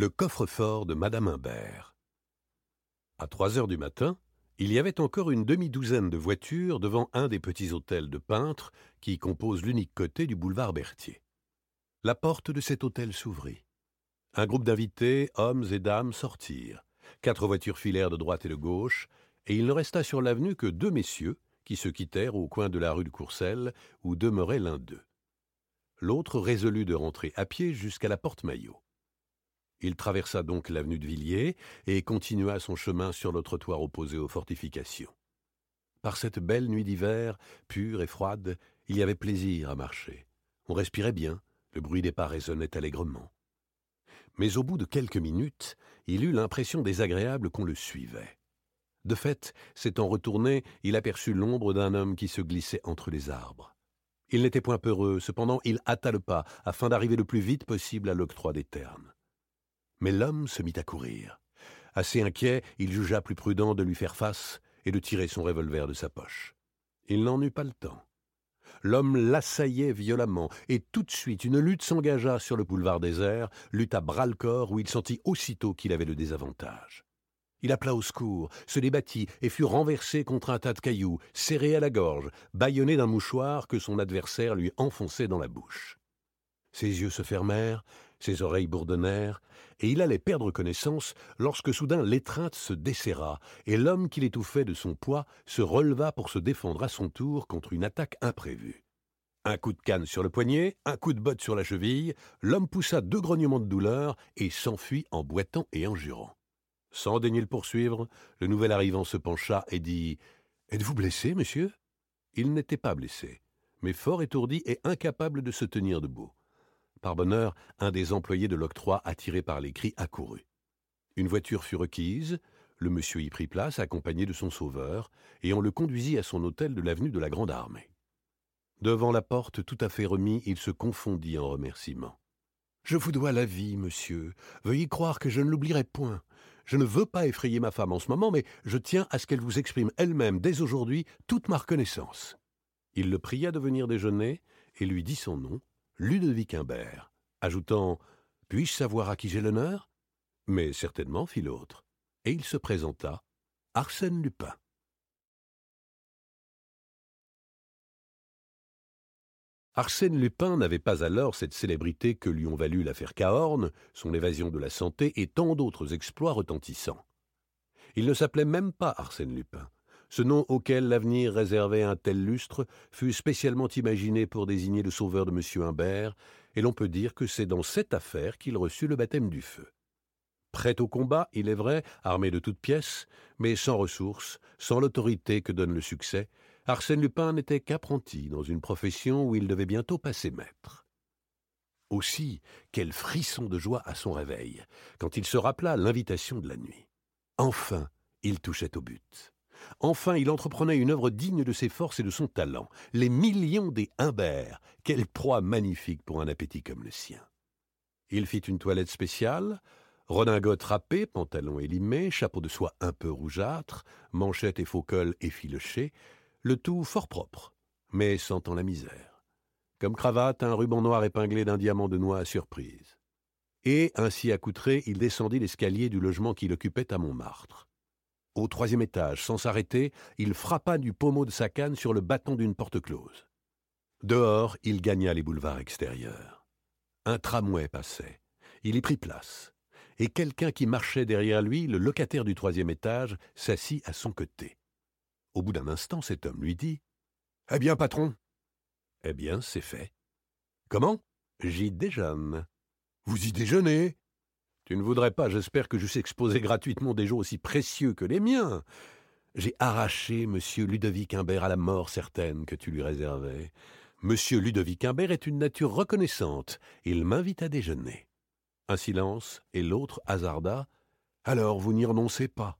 Le coffre-fort de Madame Imbert. À trois heures du matin, il y avait encore une demi-douzaine de voitures devant un des petits hôtels de peintres qui composent l'unique côté du boulevard Berthier. La porte de cet hôtel s'ouvrit. Un groupe d'invités, hommes et dames, sortirent. Quatre voitures filèrent de droite et de gauche, et il ne resta sur l'avenue que deux messieurs qui se quittèrent au coin de la rue de Courcelles, où demeurait l'un d'eux. L'autre résolut de rentrer à pied jusqu'à la porte Maillot. Il traversa donc l'avenue de Villiers et continua son chemin sur le trottoir opposé aux fortifications. Par cette belle nuit d'hiver, pure et froide, il y avait plaisir à marcher. On respirait bien, le bruit des pas résonnait allègrement. Mais au bout de quelques minutes, il eut l'impression désagréable qu'on le suivait. De fait, s'étant retourné, il aperçut l'ombre d'un homme qui se glissait entre les arbres. Il n'était point peureux, cependant il hâta le pas, afin d'arriver le plus vite possible à l'octroi des ternes. Mais l'homme se mit à courir. Assez inquiet, il jugea plus prudent de lui faire face et de tirer son revolver de sa poche. Il n'en eut pas le temps. L'homme l'assaillait violemment, et tout de suite une lutte s'engagea sur le boulevard désert, lutte à bras-le-corps où il sentit aussitôt qu'il avait le désavantage. Il appela au secours, se débattit et fut renversé contre un tas de cailloux, serré à la gorge, bâillonné d'un mouchoir que son adversaire lui enfonçait dans la bouche. Ses yeux se fermèrent, ses oreilles bourdonnèrent, et il allait perdre connaissance lorsque soudain l'étreinte se desserra, et l'homme qui l'étouffait de son poids se releva pour se défendre à son tour contre une attaque imprévue. Un coup de canne sur le poignet, un coup de botte sur la cheville, l'homme poussa deux grognements de douleur et s'enfuit en boitant et en jurant. Sans daigner le poursuivre, le nouvel arrivant se pencha et dit Êtes-vous blessé, monsieur? Il n'était pas blessé, mais fort étourdi et incapable de se tenir debout. Par bonheur, un des employés de l'octroi, attiré par les cris, accourut. Une voiture fut requise, le monsieur y prit place, accompagné de son sauveur, et on le conduisit à son hôtel de l'avenue de la Grande Armée. Devant la porte tout à fait remis, il se confondit en remerciements. Je vous dois la vie, monsieur. Veuillez croire que je ne l'oublierai point. Je ne veux pas effrayer ma femme en ce moment, mais je tiens à ce qu'elle vous exprime elle-même dès aujourd'hui toute ma reconnaissance. Il le pria de venir déjeuner et lui dit son nom, Ludovic Imbert, ajoutant Puis-je savoir à qui j'ai l'honneur? Mais certainement, fit l'autre. Et il se présenta Arsène Lupin. Arsène Lupin n'avait pas alors cette célébrité que lui ont valu l'affaire Cahorn, son évasion de la santé et tant d'autres exploits retentissants. Il ne s'appelait même pas Arsène Lupin. Ce nom auquel l'avenir réservait un tel lustre fut spécialement imaginé pour désigner le sauveur de M. Humbert, et l'on peut dire que c'est dans cette affaire qu'il reçut le baptême du feu. Prêt au combat, il est vrai, armé de toutes pièces, mais sans ressources, sans l'autorité que donne le succès, Arsène Lupin n'était qu'apprenti dans une profession où il devait bientôt passer maître. Aussi, quel frisson de joie à son réveil, quand il se rappela l'invitation de la nuit. Enfin, il touchait au but. Enfin, il entreprenait une œuvre digne de ses forces et de son talent. Les millions des Humbert. Quelle proie magnifique pour un appétit comme le sien. Il fit une toilette spéciale, redingote râpée, pantalon élimé, chapeau de soie un peu rougeâtre, manchette et faux col effilochés, le tout fort propre, mais sentant la misère. Comme cravate, un ruban noir épinglé d'un diamant de noix à surprise. Et, ainsi accoutré, il descendit l'escalier du logement qu'il occupait à Montmartre. Au troisième étage, sans s'arrêter, il frappa du pommeau de sa canne sur le bâton d'une porte close. Dehors, il gagna les boulevards extérieurs. Un tramway passait. Il y prit place. Et quelqu'un qui marchait derrière lui, le locataire du troisième étage, s'assit à son côté. Au bout d'un instant, cet homme lui dit Eh bien, patron Eh bien, c'est fait. Comment? J'y déjeune. Vous y déjeunez? Tu ne voudrais pas, j'espère que j'eusse exposé gratuitement des jours aussi précieux que les miens. J'ai arraché M. Ludovic Imbert à la mort certaine que tu lui réservais. M. Ludovic Imbert est une nature reconnaissante. Il m'invite à déjeuner. Un silence, et l'autre hasarda. Alors vous n'y renoncez pas.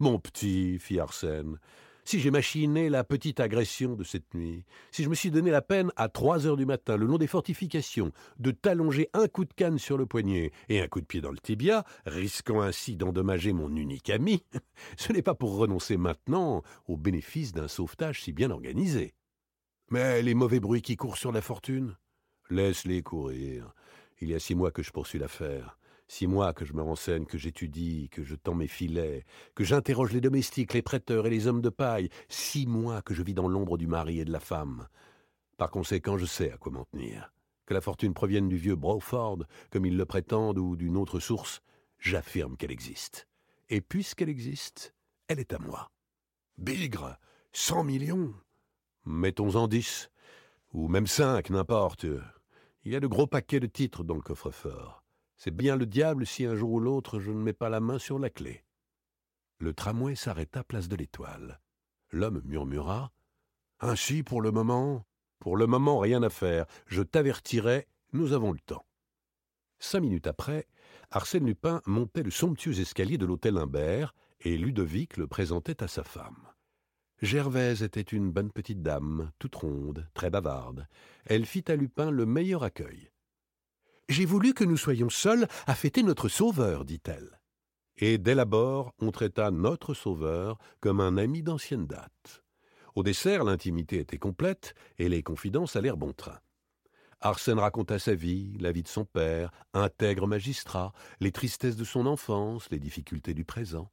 Mon petit, fit Arsène, si j'ai machiné la petite agression de cette nuit, si je me suis donné la peine à trois heures du matin, le long des fortifications, de t'allonger un coup de canne sur le poignet et un coup de pied dans le tibia, risquant ainsi d'endommager mon unique ami, ce n'est pas pour renoncer maintenant au bénéfice d'un sauvetage si bien organisé. Mais les mauvais bruits qui courent sur la fortune Laisse-les courir. Il y a six mois que je poursuis l'affaire. Six mois que je me renseigne, que j'étudie, que je tends mes filets, que j'interroge les domestiques, les prêteurs et les hommes de paille. Six mois que je vis dans l'ombre du mari et de la femme. Par conséquent, je sais à quoi m'en tenir. Que la fortune provienne du vieux Broford, comme ils le prétendent, ou d'une autre source, j'affirme qu'elle existe. Et puisqu'elle existe, elle est à moi. Bigre, cent millions. Mettons-en dix, ou même cinq, n'importe. Il y a de gros paquets de titres dans le coffre-fort. C'est bien le diable si un jour ou l'autre je ne mets pas la main sur la clé. Le tramway s'arrêta place de l'Étoile. L'homme murmura Ainsi, pour le moment, pour le moment, rien à faire. Je t'avertirai, nous avons le temps. Cinq minutes après, Arsène Lupin montait le somptueux escalier de l'hôtel Imbert et Ludovic le présentait à sa femme. Gervaise était une bonne petite dame, toute ronde, très bavarde. Elle fit à Lupin le meilleur accueil. J'ai voulu que nous soyons seuls à fêter notre sauveur, dit-elle. Et dès l'abord, on traita notre sauveur comme un ami d'ancienne date. Au dessert, l'intimité était complète et les confidences allèrent bon train. Arsène raconta sa vie, la vie de son père, intègre magistrat, les tristesses de son enfance, les difficultés du présent.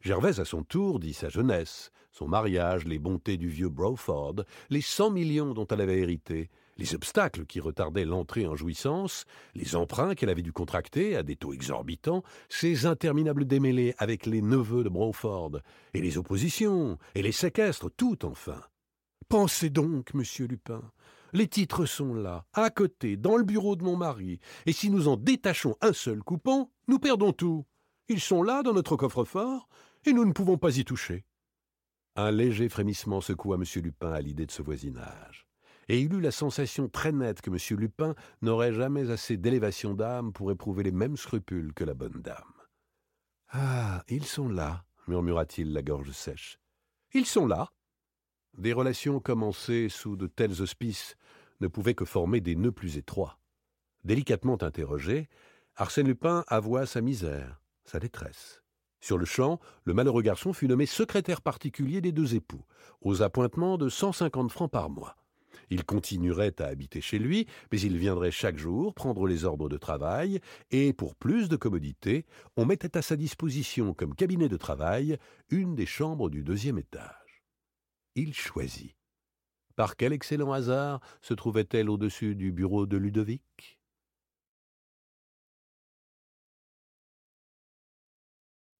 Gervaise, à son tour, dit sa jeunesse, son mariage, les bontés du vieux Broford, les cent millions dont elle avait hérité, les obstacles qui retardaient l'entrée en jouissance, les emprunts qu'elle avait dû contracter à des taux exorbitants, ses interminables démêlés avec les neveux de Broford, et les oppositions, et les séquestres, tout enfin. Pensez donc, monsieur Lupin, les titres sont là, à côté, dans le bureau de mon mari, et si nous en détachons un seul coupon, nous perdons tout. Ils sont là, dans notre coffre-fort, et nous ne pouvons pas y toucher. Un léger frémissement secoua M. Lupin à l'idée de ce voisinage et il eut la sensation très nette que M. Lupin n'aurait jamais assez d'élévation d'âme pour éprouver les mêmes scrupules que la bonne dame. Ah, ils sont là, murmura-t-il la gorge sèche. Ils sont là. Des relations commencées sous de tels auspices ne pouvaient que former des nœuds plus étroits. Délicatement interrogé, Arsène Lupin avoua sa misère, sa détresse. Sur le champ, le malheureux garçon fut nommé secrétaire particulier des deux époux, aux appointements de cent cinquante francs par mois. Il continuerait à habiter chez lui, mais il viendrait chaque jour prendre les ordres de travail, et pour plus de commodité, on mettait à sa disposition comme cabinet de travail une des chambres du deuxième étage. Il choisit. Par quel excellent hasard se trouvait-elle au-dessus du bureau de Ludovic?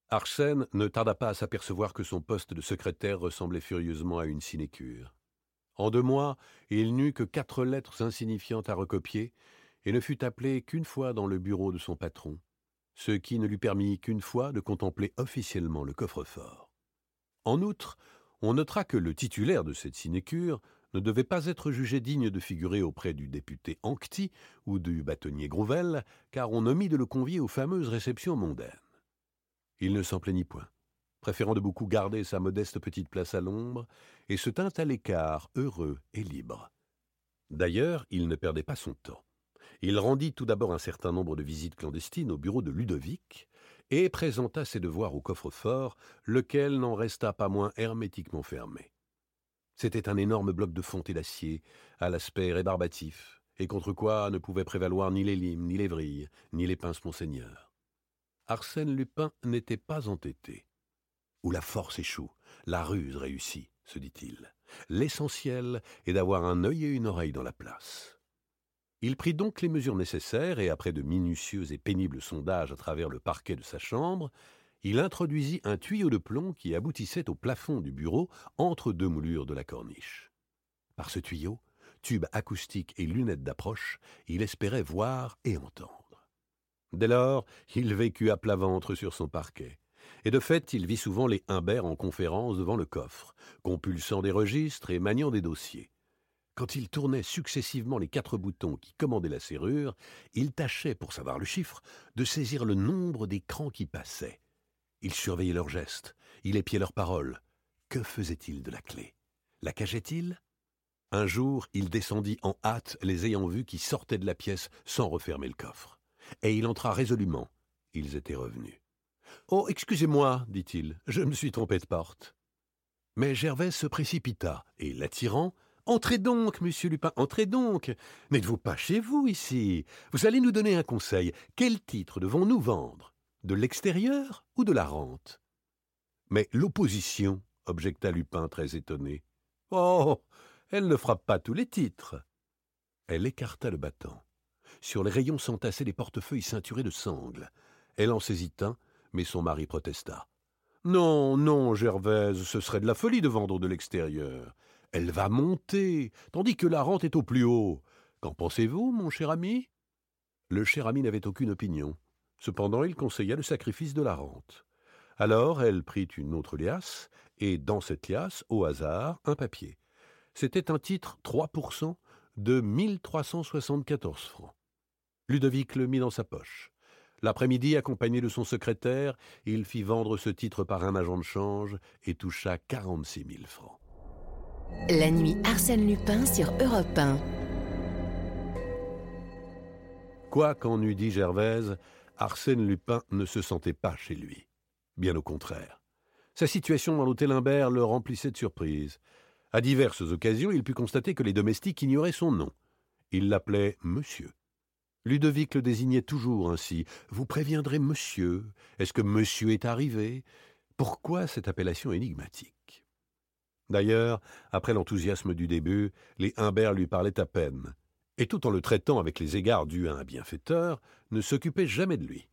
Arsène ne tarda pas à s'apercevoir que son poste de secrétaire ressemblait furieusement à une sinécure. En deux mois, il n'eut que quatre lettres insignifiantes à recopier, et ne fut appelé qu'une fois dans le bureau de son patron, ce qui ne lui permit qu'une fois de contempler officiellement le coffre-fort. En outre, on notera que le titulaire de cette sinécure ne devait pas être jugé digne de figurer auprès du député Ancti ou du bâtonnier Grouvel, car on omit de le convier aux fameuses réceptions mondaines. Il ne s'en plaignit point préférant de beaucoup garder sa modeste petite place à l'ombre, et se tint à l'écart, heureux et libre. D'ailleurs, il ne perdait pas son temps. Il rendit tout d'abord un certain nombre de visites clandestines au bureau de Ludovic, et présenta ses devoirs au coffre-fort, lequel n'en resta pas moins hermétiquement fermé. C'était un énorme bloc de fonte et d'acier, à l'aspect rébarbatif, et contre quoi ne pouvaient prévaloir ni les limes, ni les vrilles, ni les pinces Monseigneur. Arsène Lupin n'était pas entêté où la force échoue, la ruse réussit, se dit-il. L'essentiel est d'avoir un œil et une oreille dans la place. Il prit donc les mesures nécessaires et, après de minutieux et pénibles sondages à travers le parquet de sa chambre, il introduisit un tuyau de plomb qui aboutissait au plafond du bureau entre deux moulures de la corniche. Par ce tuyau, tube acoustique et lunettes d'approche, il espérait voir et entendre. Dès lors, il vécut à plat ventre sur son parquet et de fait il vit souvent les Humbert en conférence devant le coffre, compulsant des registres et maniant des dossiers. Quand il tournait successivement les quatre boutons qui commandaient la serrure, il tâchait, pour savoir le chiffre, de saisir le nombre d'écrans qui passaient. Il surveillait leurs gestes, il épiait leurs paroles. Que faisait-il de la clé? La cachait-il? Un jour, il descendit en hâte les ayant vus qui sortaient de la pièce sans refermer le coffre. Et il entra résolument. Ils étaient revenus. Oh, excusez-moi, dit-il, je me suis trompé de porte. Mais Gervais se précipita, et l'attirant, Entrez donc, monsieur Lupin, entrez donc. N'êtes-vous pas chez vous ici? Vous allez nous donner un conseil. Quel titre devons-nous vendre? De l'extérieur ou de la rente? Mais l'opposition, objecta Lupin très étonné. Oh Elle ne frappe pas tous les titres. Elle écarta le battant. Sur les rayons s'entassaient des portefeuilles ceinturés de sangles. Elle en saisit un, mais son mari protesta. Non, non, Gervaise, ce serait de la folie de vendre de l'extérieur. Elle va monter, tandis que la rente est au plus haut. Qu'en pensez-vous, mon cher ami? Le cher ami n'avait aucune opinion. Cependant, il conseilla le sacrifice de la rente. Alors elle prit une autre liasse, et dans cette liasse, au hasard, un papier. C'était un titre 3% de 1374 francs. Ludovic le mit dans sa poche. L'après-midi, accompagné de son secrétaire, il fit vendre ce titre par un agent de change et toucha quarante-six mille francs. La nuit Arsène Lupin sur Europe 1. Quoi qu'en eût dit Gervaise, Arsène Lupin ne se sentait pas chez lui. Bien au contraire. Sa situation dans l'hôtel Imbert le remplissait de surprise. À diverses occasions, il put constater que les domestiques ignoraient son nom. Il l'appelait Monsieur. Ludovic le désignait toujours ainsi. Vous préviendrez monsieur. Est-ce que monsieur est arrivé? Pourquoi cette appellation énigmatique? D'ailleurs, après l'enthousiasme du début, les Humbert lui parlaient à peine, et tout en le traitant avec les égards dus à un bienfaiteur, ne s'occupaient jamais de lui.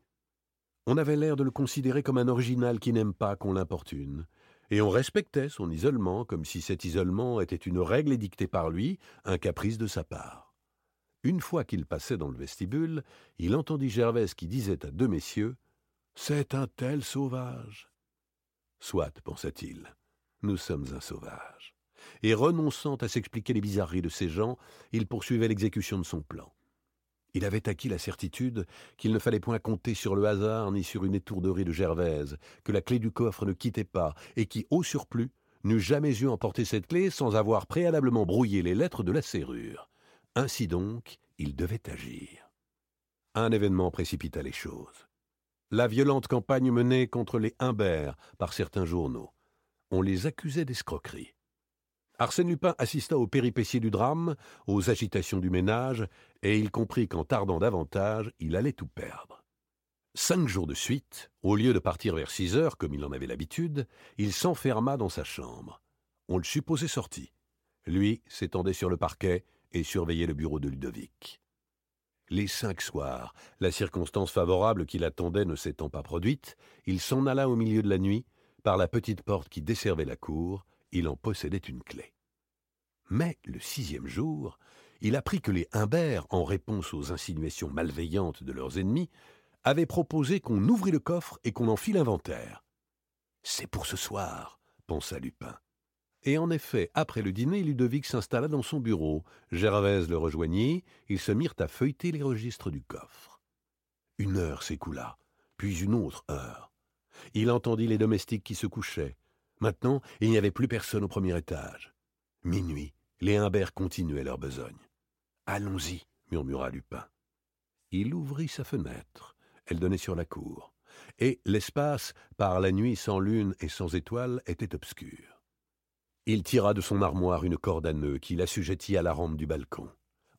On avait l'air de le considérer comme un original qui n'aime pas qu'on l'importune, et on respectait son isolement comme si cet isolement était une règle édictée par lui, un caprice de sa part. Une fois qu'il passait dans le vestibule, il entendit Gervaise qui disait à deux messieurs C'est un tel sauvage. Soit, pensa-t-il, nous sommes un sauvage. Et renonçant à s'expliquer les bizarreries de ces gens, il poursuivait l'exécution de son plan. Il avait acquis la certitude qu'il ne fallait point compter sur le hasard ni sur une étourderie de Gervaise, que la clé du coffre ne quittait pas, et qui, au surplus, n'eût jamais eu emporté cette clé sans avoir préalablement brouillé les lettres de la serrure. Ainsi donc, il devait agir. Un événement précipita les choses. La violente campagne menée contre les Humbert par certains journaux. On les accusait d'escroquerie. Arsène Lupin assista aux péripéties du drame, aux agitations du ménage, et il comprit qu'en tardant davantage, il allait tout perdre. Cinq jours de suite, au lieu de partir vers six heures, comme il en avait l'habitude, il s'enferma dans sa chambre. On le supposait sorti. Lui s'étendait sur le parquet, et surveillait le bureau de Ludovic. Les cinq soirs, la circonstance favorable qui l'attendait ne s'étant pas produite, il s'en alla au milieu de la nuit, par la petite porte qui desservait la cour, il en possédait une clé. Mais le sixième jour, il apprit que les Humbert, en réponse aux insinuations malveillantes de leurs ennemis, avaient proposé qu'on ouvrît le coffre et qu'on en fît l'inventaire. C'est pour ce soir, pensa Lupin. Et en effet, après le dîner, Ludovic s'installa dans son bureau. Gervaise le rejoignit. Ils se mirent à feuilleter les registres du coffre. Une heure s'écoula, puis une autre heure. Il entendit les domestiques qui se couchaient. Maintenant, il n'y avait plus personne au premier étage. Minuit, les Humbert continuaient leur besogne. Allons-y, murmura Lupin. Il ouvrit sa fenêtre. Elle donnait sur la cour. Et l'espace, par la nuit sans lune et sans étoiles, était obscur. Il tira de son armoire une corde à nœud qu'il assujettit à la rampe du balcon,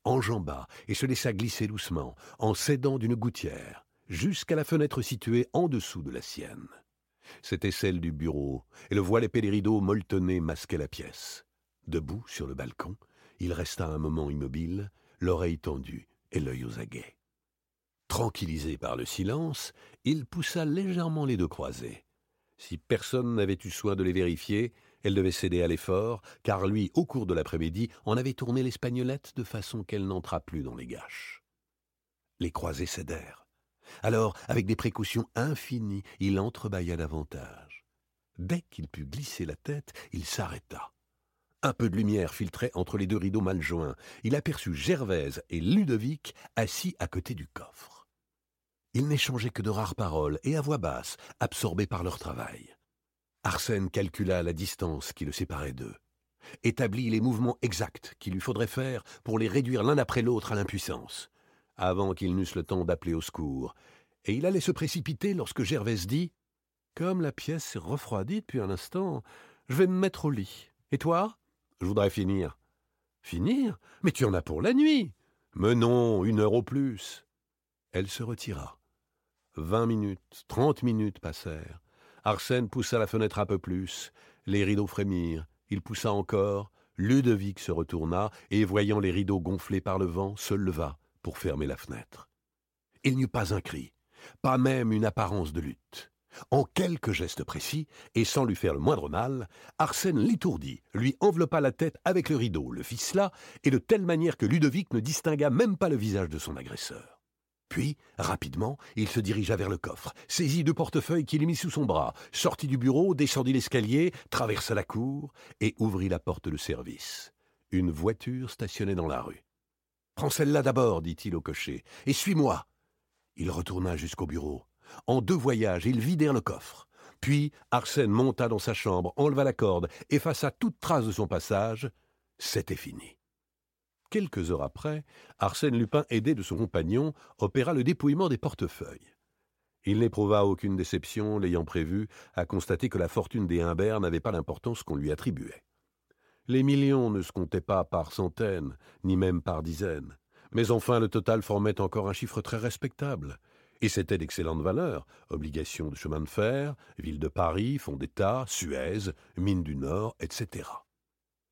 enjamba et se laissa glisser doucement, en s'aidant d'une gouttière, jusqu'à la fenêtre située en dessous de la sienne. C'était celle du bureau, et le voile épais des rideaux molletonnés masquait la pièce. Debout sur le balcon, il resta un moment immobile, l'oreille tendue et l'œil aux aguets. Tranquillisé par le silence, il poussa légèrement les deux croisés. Si personne n'avait eu soin de les vérifier, elle devait céder à l'effort, car lui, au cours de l'après-midi, en avait tourné l'espagnolette de façon qu'elle n'entrât plus dans les gâches. Les croisés cédèrent. Alors, avec des précautions infinies, il entrebâilla davantage. Dès qu'il put glisser la tête, il s'arrêta. Un peu de lumière filtrait entre les deux rideaux mal joints. Il aperçut Gervaise et Ludovic assis à côté du coffre. Ils n'échangeaient que de rares paroles et à voix basse, absorbés par leur travail. Arsène calcula la distance qui le séparait d'eux, établit les mouvements exacts qu'il lui faudrait faire pour les réduire l'un après l'autre à l'impuissance, avant qu'ils n'eussent le temps d'appeler au secours, et il allait se précipiter lorsque Gervaise dit Comme la pièce s'est refroidie depuis un instant, je vais me mettre au lit. Et toi Je voudrais finir. Finir? Mais tu en as pour la nuit. Mais non, une heure au plus. Elle se retira. Vingt minutes, trente minutes passèrent. Arsène poussa la fenêtre un peu plus. Les rideaux frémirent. Il poussa encore. Ludovic se retourna et, voyant les rideaux gonflés par le vent, se leva pour fermer la fenêtre. Il n'y eut pas un cri, pas même une apparence de lutte. En quelques gestes précis, et sans lui faire le moindre mal, Arsène l'étourdit, lui enveloppa la tête avec le rideau, le ficela, et de telle manière que Ludovic ne distingua même pas le visage de son agresseur. Puis, rapidement, il se dirigea vers le coffre, saisit deux portefeuilles qu'il mit sous son bras, sortit du bureau, descendit l'escalier, traversa la cour et ouvrit la porte de service. Une voiture stationnait dans la rue. Prends celle-là d'abord, dit-il au cocher, et suis-moi. Il retourna jusqu'au bureau. En deux voyages, ils vidèrent le coffre. Puis Arsène monta dans sa chambre, enleva la corde, effaça toute trace de son passage. C'était fini. Quelques heures après, Arsène Lupin, aidé de son compagnon, opéra le dépouillement des portefeuilles. Il n'éprouva aucune déception, l'ayant prévu, à constater que la fortune des Humbert n'avait pas l'importance qu'on lui attribuait. Les millions ne se comptaient pas par centaines, ni même par dizaines. Mais enfin, le total formait encore un chiffre très respectable. Et c'était d'excellente valeur. Obligations de chemin de fer, ville de Paris, fonds d'État, Suez, mine du Nord, etc.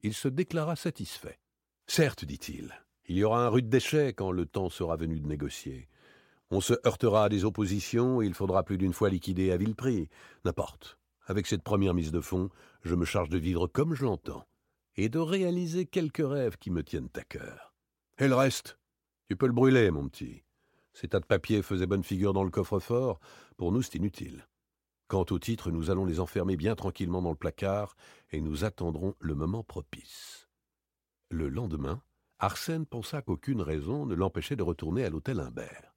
Il se déclara satisfait. Certes, dit-il, il y aura un rude déchet quand le temps sera venu de négocier. On se heurtera à des oppositions et il faudra plus d'une fois liquider à vil prix. N'importe. Avec cette première mise de fonds, je me charge de vivre comme je l'entends et de réaliser quelques rêves qui me tiennent à cœur. Et le reste, tu peux le brûler, mon petit. Ces tas de papiers faisaient bonne figure dans le coffre-fort. Pour nous, c'est inutile. Quant aux titres, nous allons les enfermer bien tranquillement dans le placard et nous attendrons le moment propice. Le lendemain, Arsène pensa qu'aucune raison ne l'empêchait de retourner à l'hôtel Imbert.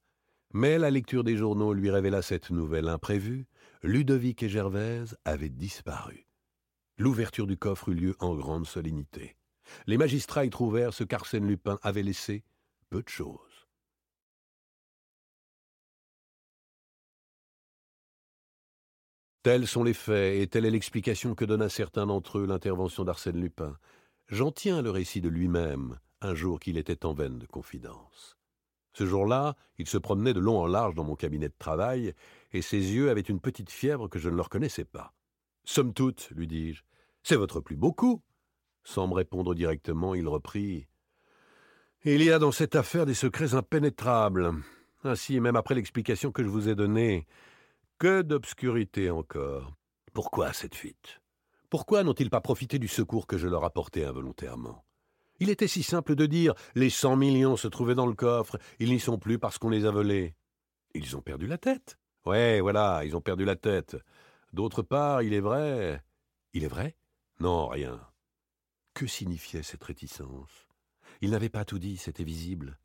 Mais la lecture des journaux lui révéla cette nouvelle imprévue. Ludovic et Gervaise avaient disparu. L'ouverture du coffre eut lieu en grande solennité. Les magistrats y trouvèrent ce qu'Arsène Lupin avait laissé, peu de choses. Tels sont les faits, et telle est l'explication que donne à certains d'entre eux l'intervention d'Arsène Lupin. J'en tiens le récit de lui-même, un jour qu'il était en veine de confidence. Ce jour-là, il se promenait de long en large dans mon cabinet de travail, et ses yeux avaient une petite fièvre que je ne leur connaissais pas. Somme toute, lui dis-je, c'est votre plus beau coup. Sans me répondre directement, il reprit. Il y a dans cette affaire des secrets impénétrables. Ainsi, même après l'explication que je vous ai donnée, que d'obscurité encore. Pourquoi cette fuite? Pourquoi n'ont-ils pas profité du secours que je leur apportais involontairement? Il était si simple de dire les cent millions se trouvaient dans le coffre, ils n'y sont plus parce qu'on les a volés. Ils ont perdu la tête. Ouais, voilà, ils ont perdu la tête. D'autre part, il est vrai. Il est vrai? Non, rien. Que signifiait cette réticence? Il n'avait pas tout dit, c'était visible.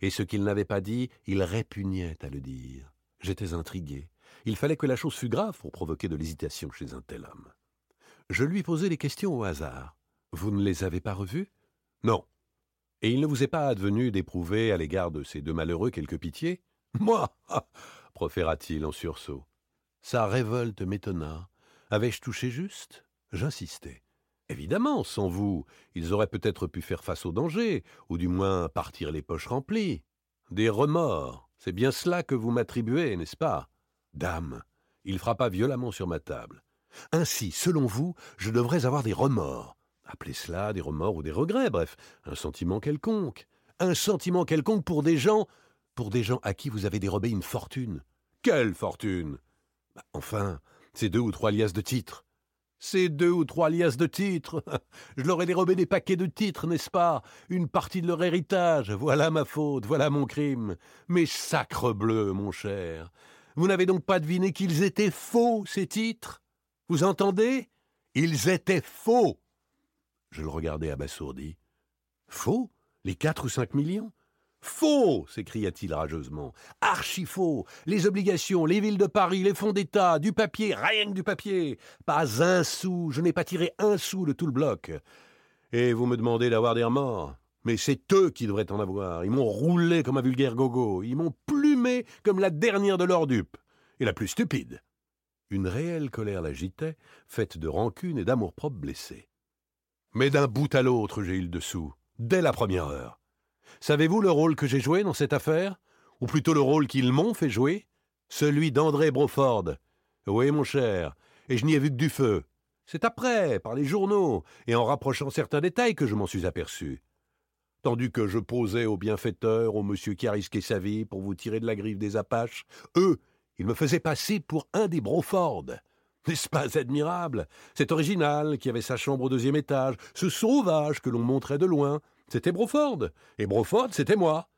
Et ce qu'il n'avait pas dit, il répugnait à le dire. J'étais intrigué. Il fallait que la chose fût grave pour provoquer de l'hésitation chez un tel homme. Je lui posai des questions au hasard. Vous ne les avez pas revues? Non. Et il ne vous est pas advenu d'éprouver à l'égard de ces deux malheureux quelque pitié? Moi proféra-t-il en sursaut. Sa révolte m'étonna. Avais-je touché juste? J'insistai. Évidemment, sans vous, ils auraient peut-être pu faire face au danger, ou du moins partir les poches remplies. Des remords, c'est bien cela que vous m'attribuez, n'est-ce pas? Dame, il frappa violemment sur ma table. Ainsi, selon vous, je devrais avoir des remords. Appelez cela des remords ou des regrets, bref, un sentiment quelconque. Un sentiment quelconque pour des gens, pour des gens à qui vous avez dérobé une fortune. Quelle fortune? Bah, Enfin, ces deux ou trois liasses de titres. Ces deux ou trois liasses de titres. Je leur ai dérobé des paquets de titres, n'est-ce pas? Une partie de leur héritage. Voilà ma faute, voilà mon crime. Mais sacre bleu, mon cher. Vous n'avez donc pas deviné qu'ils étaient faux, ces titres? Vous entendez? Ils étaient faux Je le regardai abasourdi. Faux? Les quatre ou cinq millions? Faux s'écria-t-il rageusement. Archi faux Les obligations, les villes de Paris, les fonds d'État, du papier, rien que du papier Pas un sou Je n'ai pas tiré un sou de tout le bloc. Et vous me demandez d'avoir des remords mais c'est eux qui devraient en avoir. Ils m'ont roulé comme un vulgaire gogo. Ils m'ont plumé comme la dernière de leurs dupes. Et la plus stupide. Une réelle colère l'agitait, faite de rancune et d'amour-propre blessé. Mais d'un bout à l'autre, j'ai eu le dessous. dès la première heure. Savez-vous le rôle que j'ai joué dans cette affaire? Ou plutôt le rôle qu'ils m'ont fait jouer? Celui d'André Broford. Oui, mon cher, et je n'y ai vu que du feu. C'est après, par les journaux, et en rapprochant certains détails que je m'en suis aperçu. Tandis que je posais au bienfaiteur, au monsieur qui a risqué sa vie pour vous tirer de la griffe des Apaches, eux, ils me faisaient passer pour un des Broford. N'est-ce pas admirable? Cet original qui avait sa chambre au deuxième étage, ce sauvage que l'on montrait de loin, c'était Broford. Et Broford, c'était moi.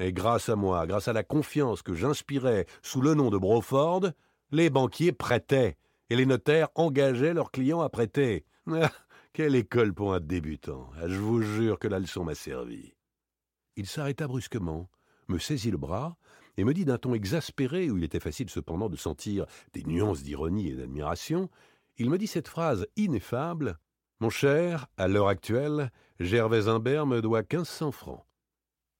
Et grâce à moi, grâce à la confiance que j'inspirais sous le nom de Broford, les banquiers prêtaient et les notaires engageaient leurs clients à prêter. Ah, quelle école pour un débutant. Ah, je vous jure que la leçon m'a servi. Il s'arrêta brusquement, me saisit le bras et me dit d'un ton exaspéré, où il était facile cependant de sentir des nuances d'ironie et d'admiration, il me dit cette phrase ineffable Mon cher, à l'heure actuelle, Gervais Imbert me doit quinze cents francs.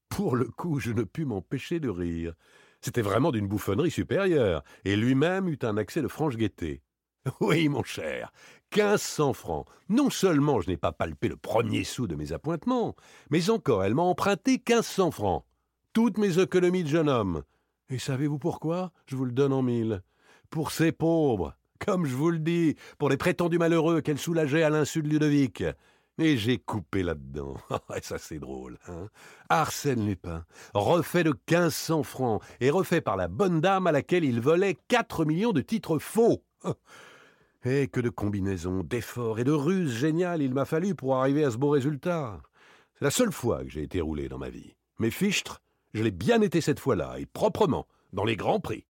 Pour le coup, je ne pus m'empêcher de rire. C'était vraiment d'une bouffonnerie supérieure, et lui-même eut un accès de franche gaieté. Oui, mon cher, quinze cents francs. Non seulement je n'ai pas palpé le premier sou de mes appointements, mais encore elle m'a emprunté quinze cents francs. Toutes mes économies de jeune homme. Et savez-vous pourquoi? Je vous le donne en mille. Pour ces pauvres, comme je vous le dis, pour les prétendus malheureux qu'elle soulageait à l'insu de Ludovic. Et j'ai coupé là-dedans. Ah, ça, c'est drôle. Hein Arsène Lupin, refait de quinze cents francs, et refait par la bonne dame à laquelle il volait quatre millions de titres faux. Et que de combinaisons, d'efforts et de ruses géniales il m'a fallu pour arriver à ce beau résultat. C'est la seule fois que j'ai été roulé dans ma vie. Mes fichtres, je l'ai bien été cette fois-là, et proprement, dans les grands prix.